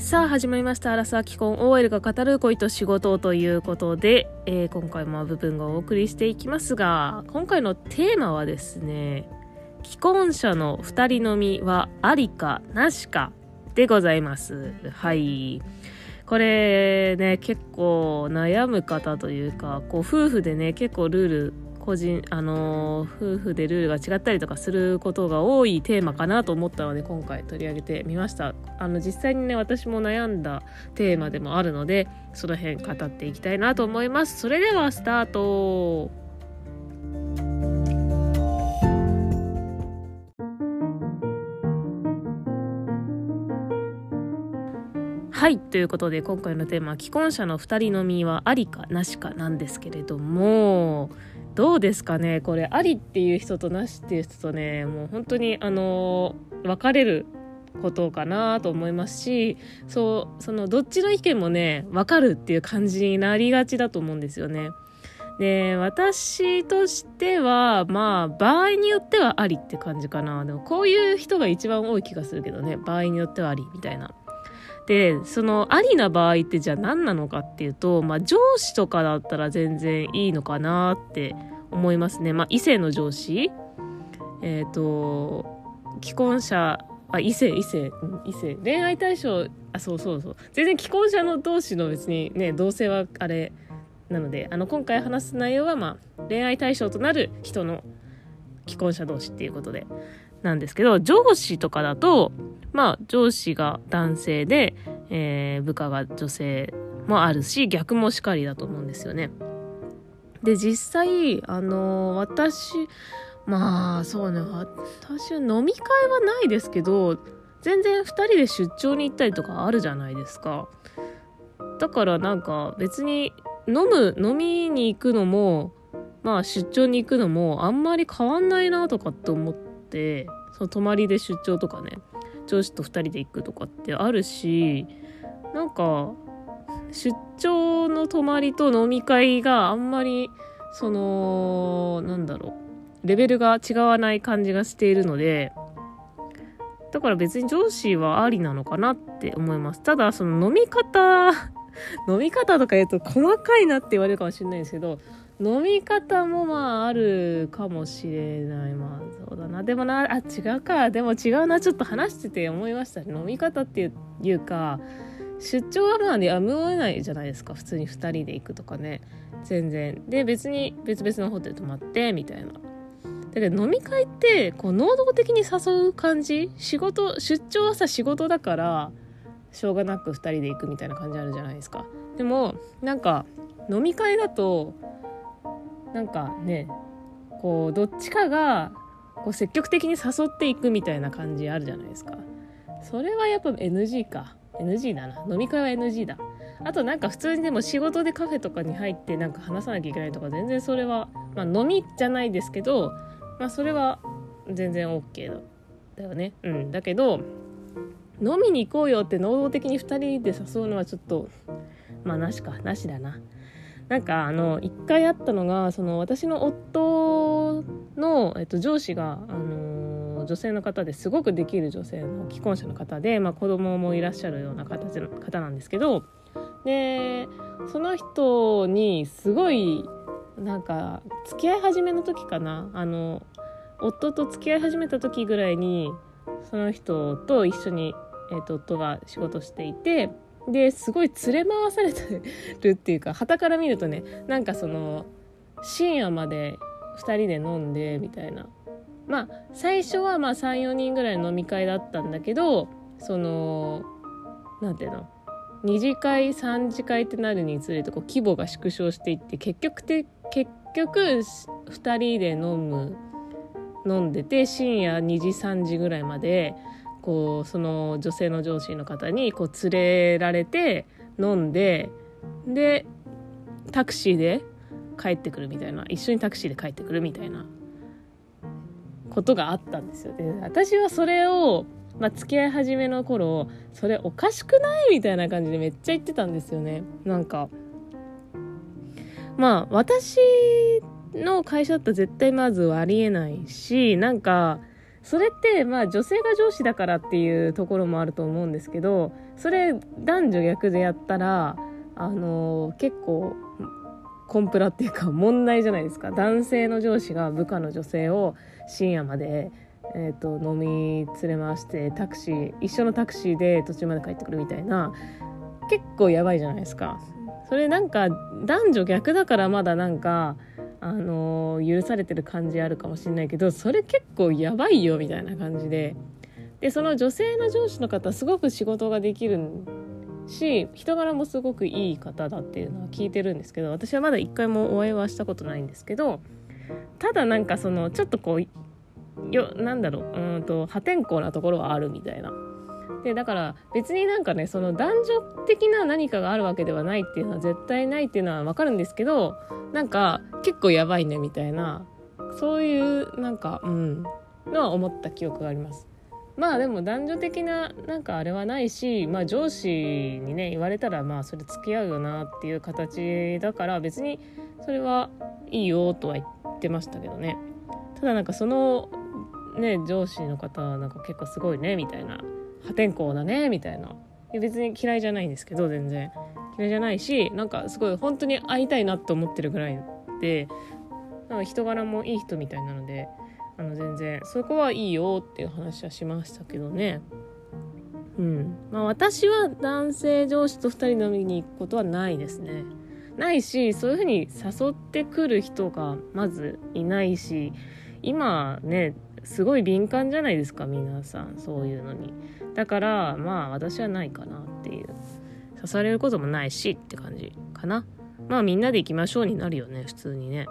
さあ始まりました「アラサー既婚 OL が語る恋と仕事」ということで、えー、今回も部分がお送りしていきますが今回のテーマはですね既婚者の2人飲みはありかなしかでございます。はい。これね結構悩む方というかこう夫婦でね結構ルール個人あの夫婦でルールが違ったりとかすることが多いテーマかなと思ったので今回取り上げてみました。あの実際にね私も悩んだテーマでもあるのでその辺語っていきたいなと思います。それではスタート。はいということで今回のテーマ既婚者の2人飲みはありかなしかなんですけれどもどうですかねこれありっていう人となしっていう人とねもう本当にあの分かれることかなと思いますしそうそのどっちの意見もね分かるっていう感じになりがちだと思うんですよね。で私としてはまあ場合によってはありって感じかなでもこういう人が一番多い気がするけどね場合によってはありみたいなでそのありな場合ってじゃあ何なのかっていうと、まあ、上司とかだったら全然いいのかなって思いますね。まあ、異性の上司。えっ、ー、と既婚者あ異性異性異性。恋愛対象あそうそうそう。全然既婚者の同士の別にね同性はあれなのであの今回話す内容は、まあ、恋愛対象となる人の既婚者同士っていうことで。なんですけど上司とかだとまあ上司が男性で、えー、部下が女性もあるし逆もしかりだと思うんですよね。で実際あの私まあそうね私は飲み会はないですけど全然2人で出張に行ったりとかあるじゃないですか。だからなんか別に飲む飲みに行くのもまあ出張に行くのもあんまり変わんないなとかって思ってその泊まりで出張とかね上司と2人で行くとかってあるしなんか出張の泊まりと飲み会があんまりそのなんだろうレベルが違わない感じがしているのでだから別に上司はありなのかなって思います。ただその飲み方飲み方とか言うと細かいなって言われるかもしれないんですけど飲み方もまああるかもしれないまあそうだな。でもなあ違うか。でも違うな。ちょっと話してて思いました飲み方っていうか出張はまあやむを得ないじゃないですか。普通に2人で行くとかね。全然。で別に別々のホテル泊まってみたいな。だけど飲み会ってこう能動的に誘う感じ？仕事出張はさ仕事だからしょうがなく2人で行くみたいな感じあるじゃないですか。でもなんか飲み会だとなんかねこうどっちかがこう積極的に誘っていくみたいな感じあるじゃないですか。それはやっぱ NG か。NG だな。飲み会は NG だ。あとなんか普通にでも仕事でカフェとかに入ってなんか話さなきゃいけないとか全然それはまあ飲みじゃないですけどまあそれは全然 OK だだよね。うん。だけど飲みに行こうよって能動的に2人で誘うのはちょっとまあなしか。なしだな。なんかあの一回あったのがその私の夫の、えっと、上司が、あの女性の方ですごくできる女性の既婚者の方で、まあ、子供もいらっしゃるような形の方なんですけどでその人にすごいなんか付き合い始めの時かなあの夫と付き合い始めた時ぐらいにその人と一緒に、えーと夫が仕事していてですごい連れ回されてるっていうか旗から見るとねなんかその深夜まで2人で飲んでみたいな。まあ最初はまあ34人ぐらいの飲み会だったんだけどその何ていうの？2次会3次会ってなるにつれてこう規模が縮小していって結局て結局2人で飲む飲んでて深夜2時3時ぐらいまでこうその女性の上司の方にこう連れられて飲んででタクシーで帰ってくるみたいな一緒にタクシーで帰ってくるみたいなことがあったんですよ。で私はそれを、まあ、付き合い始めの頃それおかしくないみたいな感じでめっちゃ言ってたんですよね。なんかまあ私の会社だったら絶対まずありえないしなんかそれってまあ女性が上司だからっていうところもあると思うんですけどそれ男女逆でやったらあの結構コンプラっていうか問題じゃないですか。男性の上司が部下の女性を深夜まで、えーと、飲み連れ回してタクシー一緒のタクシーで途中まで帰ってくるみたいな結構やばいじゃないですか。それなんか男女逆だからまだなんかあの、許されてる感じあるかもしれないけどそれ結構やばいよみたいな感じででその女性の上司の方すごく仕事ができるし人柄もすごくいい方だっていうのは聞いてるんですけど私はまだ一回もお会いはしたことないんですけどただなんかそのちょっとこうよなんだろううんと破天荒なところはあるみたいな。でだから別になんかねその男女的な何かがあるわけではないっていうのは絶対ないっていうのは分かるんですけどなんか結構やばいねみたいなそういうなんかうんのは思った記憶があります。まあでも男女的ななんかあれはないし、まあ、上司にね言われたらまあそれ付き合うよなっていう形だから別にそれはいいよとは言ってましたけどねただなんかそのね上司の方はなんか結構すごいねみたいな破天荒だねみたいな。別に嫌いじゃないんですけど全然。嫌いじゃないしなんかすごい本当に会いたいなと思ってるぐらいでなんか人柄もいい人みたいなのであの全然そこはいいよっていう話はしましたけどね。うん。まあ私は男性上司と2人飲みに行くことはないですね。ないしそういうふうに誘ってくる人がまずいないし今ねすごい敏感じゃないですか皆さん。そういうのに。だからまあ私はないかなっていう。刺されることもないしって感じかな。まあみんなで行きましょうになるよね普通にね。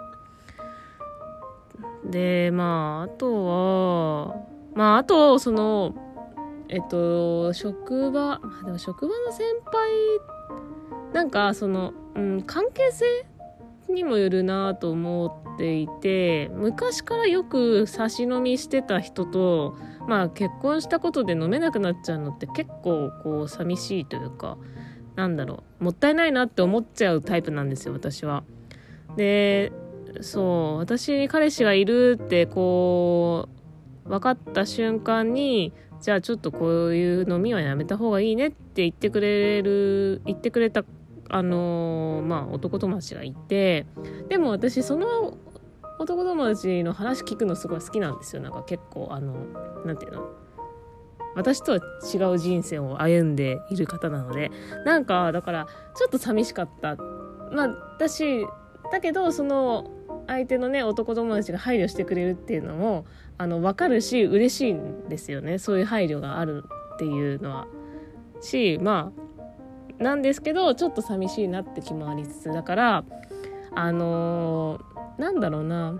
でまああとはまああとそのえっと職場でも職場の先輩なんかその、うん、関係性にもよるなと思っていて昔からよく差し飲みしてた人とまあ結婚したことで飲めなくなっちゃうのって結構こう寂しいというかなんだろうもったいないなって思っちゃうタイプなんですよ私は。でそう私に彼氏がいるってこう分かった瞬間にじゃあちょっとこういう飲みはやめた方がいいねって言ってくれる言ってくれたあのー、まあ男友達がいてでも私その男友達の話聞くのすごい好きなんですよ。なんか結構あの何て言うの？私とは違う人生を歩んでいる方なので。なんかだからちょっと寂しかった。まあ私だけどその相手のね男友達が配慮してくれるっていうのもあの分かるし嬉しいんですよね。そういう配慮があるっていうのは。しまあなんですけどちょっと寂しいなって気もありつつだからあのー、なんだろうな。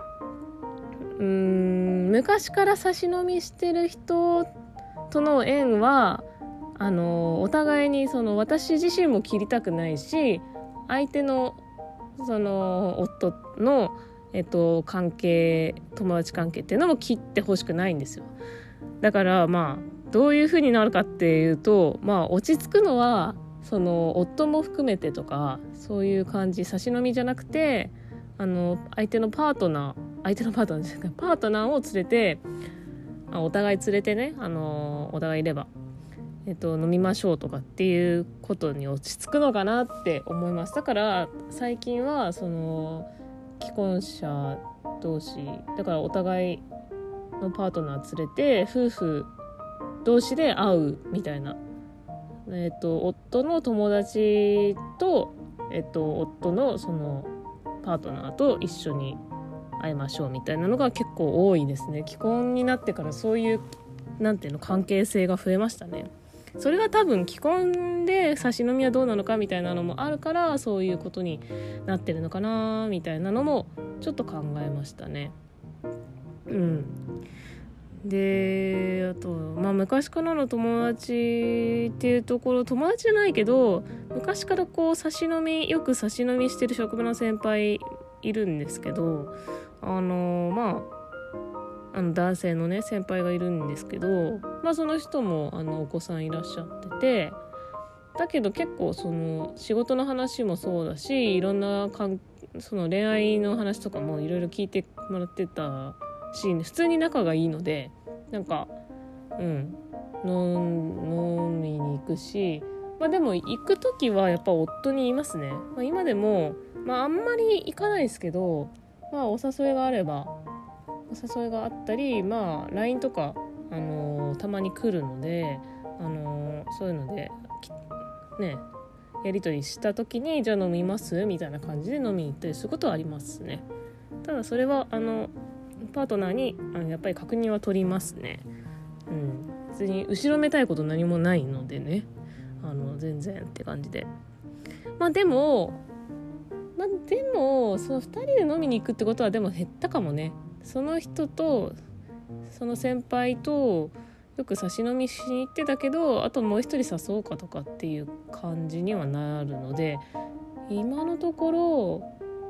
うーん昔から差し飲みしてる人との縁はあのー、お互いにその私自身も切りたくないし相手のその夫のえっと、関係友達関係っていうのも切ってほしくないんですよ。だからまあどういうふうになるかっていうとまあ落ち着くのはその夫も含めてとかそういう感じ差し飲みじゃなくてあの相手のパートナー相手のパートナーですかパートナーを連れてあお互い連れてねあのお互いいれば、えっと、飲みましょうとかっていうことに落ち着くのかなって思います。だから最近はその既婚者同士だからお互いのパートナー連れて夫婦同士で会うみたいな、えーと、夫の友達と,、えーと、夫のそのパートナーと一緒に会いましょうみたいなのが結構多いですね既婚になってからそういうなんていうの関係性が増えましたね。それが多分既婚で差し飲みはどうなのかみたいなのもあるからそういうことになってるのかなみたいなのもちょっと考えましたね。うん、であとまあ昔からの友達っていうところ友達じゃないけど昔からこう差し飲みよく差し飲みしてる職場の先輩いるんですけどあのまああの男性のね先輩がいるんですけど、まあ、その人もあのお子さんいらっしゃっててだけど結構その仕事の話もそうだしいろんなかんその恋愛の話とかもいろいろ聞いてもらってたし普通に仲がいいのでなんかうん飲みに行くしまあでも行く時はやっぱ夫に言いますね、まあ、今でもまああんまり行かないですけどまあお誘いがあればお誘いがあったりまあ LINE とか、あのー、たまに来るので、あのー、そういうのでねやり取りした時にじゃあ飲みます？みたいな感じで飲みに行ったりすることはありますね。ただそれはあのパートナーにあのやっぱり確認は取りますね。うん。別に後ろめたいこと何もないのでね。あの全然って感じで。まあでもまあでもその2人で飲みに行くってことはでも減ったかもね。その人とその先輩とよく差し飲みしに行ってたけどあともう一人誘おうかとかっていう感じにはなるので今のとこ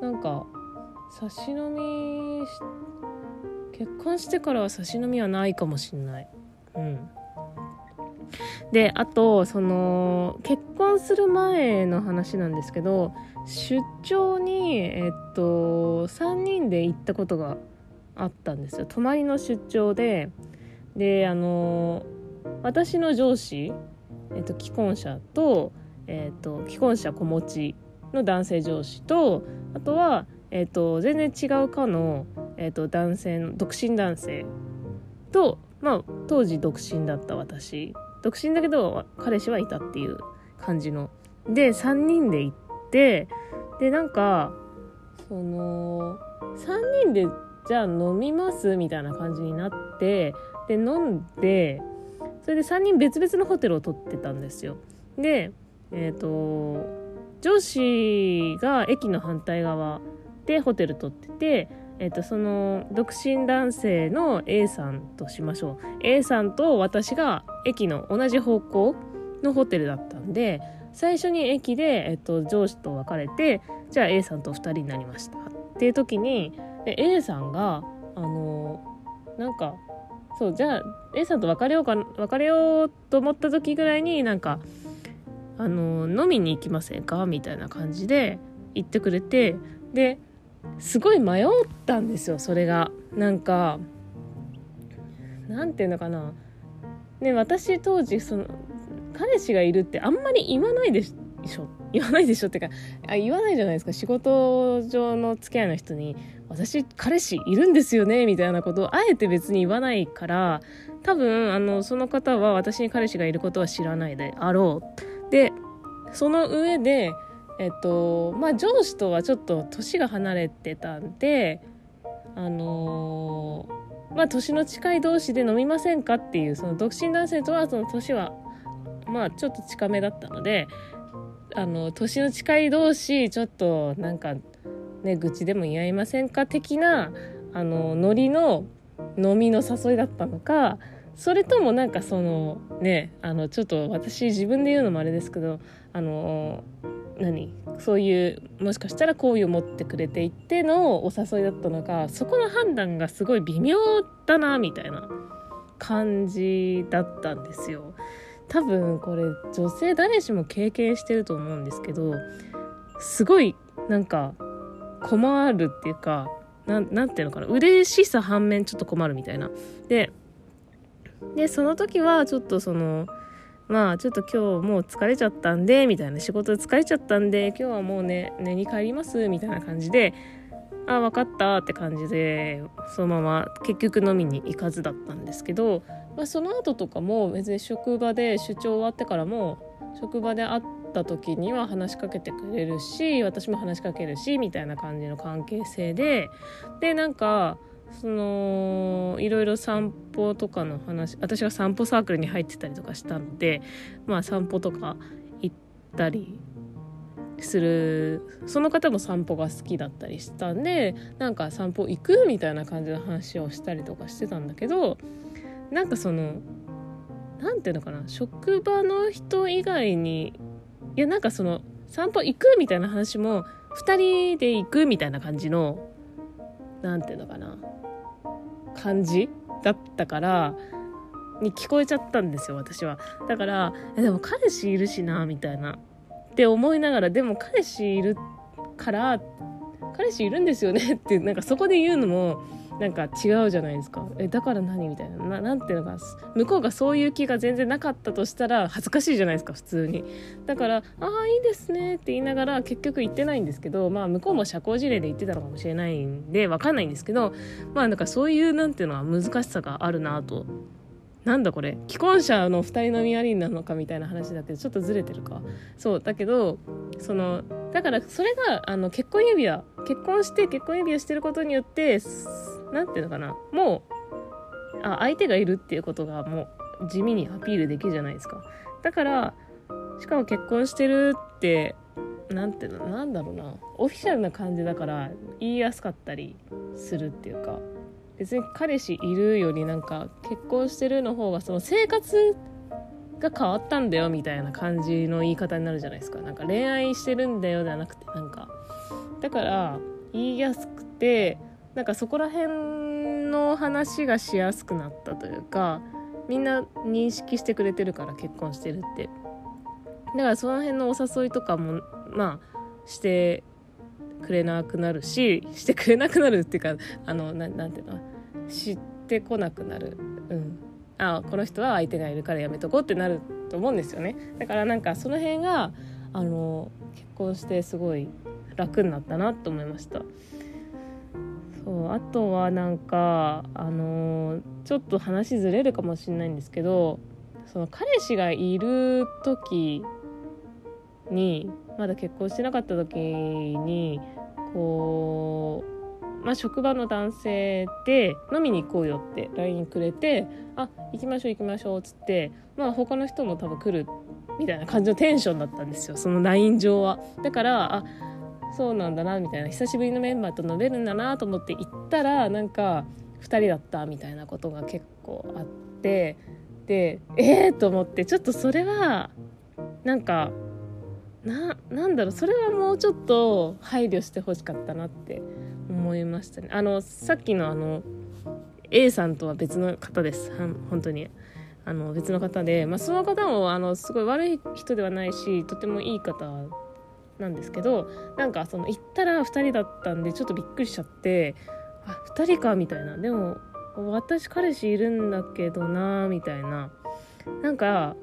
ろなんか差し飲み結婚してからは差し飲みはないかもしんない。うん。であとその結婚する前の話なんですけど出張にえっと3人で行ったことがあったんですよ。泊まりの出張で。であの私の上司、えっと、既婚者と,、えっと、既婚者子持ちの男性上司とあとは、えっと、全然違うかの、えっと、男性の独身男性と、まあ、当時独身だった私。独身だけど彼氏はいたっていう感じの。で3人で行ってでなんかその3人でじゃあ飲みますみたいな感じになってで飲んでそれで3人別々のホテルを取ってたんですよ。でえっ、ー、と上司が駅の反対側でホテル取っててえーと、その独身男性の A さんとしましょう。A さんと私が駅の同じ方向のホテルだったんで最初に駅で、えーと上司と別れてじゃあ A さんと2人になりましたっていう時にで A さんがあのなんかそうじゃあ A さんと別れようか別れようと思った時ぐらいになんかあの飲みに行きませんか？みたいな感じで言ってくれてですごい迷ったんですよそれが。なんかなんていうのかな。ね私当時その彼氏がいるってあんまり言わないでしょ。言わないでしょってかあ言わないじゃないですか。仕事上の付き合いの人に「私彼氏いるんですよね」みたいなことをあえて別に言わないから多分あのその方は私に彼氏がいることは知らないであろう。でその上でえっとまあ上司とはちょっと年が離れてたんであのー、まあ年の近い同士で飲みませんかっていうその独身男性とはその年はまあちょっと近めだったのであの年の近い同士ちょっとなんかね愚痴でも言い合いませんか的なあのノリの飲みの誘いだったのかそれともなんかそのねあのちょっと私自分で言うのもあれですけどあの何？そういうもしかしたら好意を持ってくれていてのお誘いだったのかそこの判断がすごい微妙だなみたいな感じだったんですよ。多分これ女性誰しも経験してると思うんですけどすごいなんか困るっていうかなんていうのかな嬉しさ反面ちょっと困るみたいな。ででその時はちょっとそのまあちょっと今日もう疲れちゃったんでみたいな仕事疲れちゃったんで今日はもうね寝に帰りますみたいな感じであ分かったって感じでそのまま結局飲みに行かずだったんですけど、まあ、その後とかも別に職場で出張終わってからも職場で会った時には話しかけてくれるし私も話しかけるしみたいな感じの関係性ででなんかそのいろいろ散歩とかの話私が散歩サークルに入ってたりとかしたんでまあ散歩とか行ったりするその方も散歩が好きだったりしたんでなんか散歩行くみたいな感じの話をしたりとかしてたんだけどなんかその何て言うのかな職場の人以外にいやなんかその散歩行くみたいな話も2人で行くみたいな感じの何て言うのかな。感じだったからに聞こえちゃったんですよ私は。だからでも彼氏いるしなみたいな。って思いながらでも彼氏いるから彼氏いるんですよねってなんかそこで言うのもなんか違うじゃないですか。えだから何みたいな。ななんていうのか向こうがそういう気が全然なかったとしたら恥ずかしいじゃないですか普通に。だから「ああいいですね」って言いながら結局行ってないんですけどまあ向こうも社交辞令で言ってたのかもしれないんで分かんないんですけどまあなんかそういうなんていうのは難しさがあるなとなんだこれ？既婚者の2人のみありなのかみたいな話だけどちょっとずれてるか。そうだけどそのだからそれがあの結婚指輪。結婚して結婚指輪してることによって何ていうのかな？もうあ相手がいるっていうことがもう地味にアピールできるじゃないですか。だからしかも結婚してるって何ていうのなんだろうな。オフィシャルな感じだから言いやすかったりするっていうか。別に彼氏いるよりなんか結婚してるの方がその生活が変わったんだよみたいな感じの言い方になるじゃないですか。なんか恋愛してるんだよではなくてなんかだから言いやすくてなんかそこら辺の話がしやすくなったというかみんな認識してくれてるから結婚してるって。だからその辺のお誘いとかもまあしてくれなくなるししてくれなくなるっていうかあのななんていうの？知ってこなくなる。うん。あこの人は相手がいるからやめとこうってなると思うんですよね。だからなんかその辺があの結婚してすごい楽になったなと思いました。そうあとはなんかあのちょっと話ずれるかもしれないんですけどその彼氏がいる時にまだ結婚してなかった時にこう、まあ、職場の男性で飲みに行こうよって LINE くれて「あ行きましょう行きましょう」っつってまあ他の人も多分来るみたいな感じのテンションだったんですよその LINE 上は。だからあそうなんだなみたいな久しぶりのメンバーと飲めるんだなと思って行ったらなんか2人だったみたいなことが結構あってでええー、と思ってちょっとそれはなんかななんだろうそれはもうちょっと配慮してほしかったなって思いましたね。あのさっきのあの A さんとは別の方です。本当に。あの別の方で、まあ、その方もあのすごい悪い人ではないしとてもいい方なんですけどなんかその行ったら2人だったんでちょっとびっくりしちゃってあ2人かみたいな。でも私彼氏いるんだけどなみたいな。なんか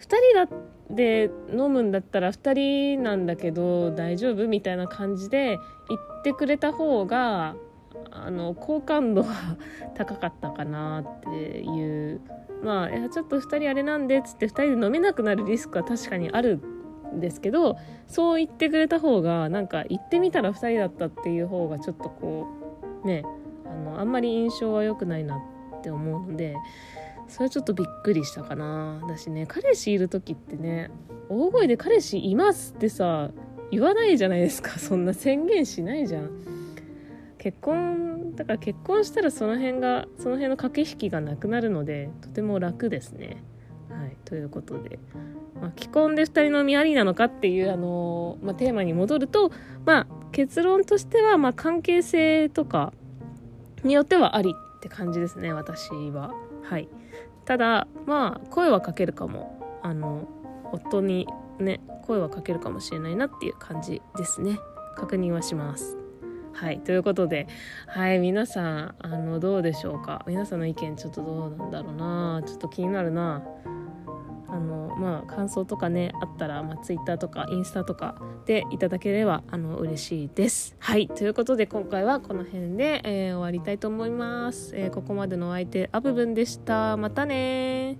2人だで飲むんだったら2人なんだけど大丈夫みたいな感じで言ってくれた方があの好感度は高かったかなっていう。まあちょっと2人あれなんでっつって2人で飲めなくなるリスクは確かにあるんですけどそう言ってくれた方がなんか行ってみたら2人だったっていう方がちょっとこうねあのあんまり印象は良くないなって思うのでそれはちょっとびっくりしたかな。だしね彼氏いる時ってね大声で「彼氏います」ってさ言わないじゃないですか。そんな宣言しないじゃん。結婚だから結婚したらその辺がその辺の駆け引きがなくなるのでとても楽ですね。はいということで、まあ、既婚で2人のみありなのかっていうあの、まあ、テーマに戻るとまあ結論としては、まあ、関係性とかによってはあり。って感じですね私は。はい。ただまあ声はかけるかも。あの夫にね声はかけるかもしれないなっていう感じですね。確認はします。はい。ということではい皆さんあのどうでしょうか。皆さんの意見ちょっとどうなんだろうな。ちょっと気になるな。あのまあ感想とかねあったら、まあ、Twitter とかインスタとかでいただければあの嬉しいです。はい。ということで今回はこの辺で、えー、終わりたいと思います、えー、ここまでのお相手アブブンでした。またね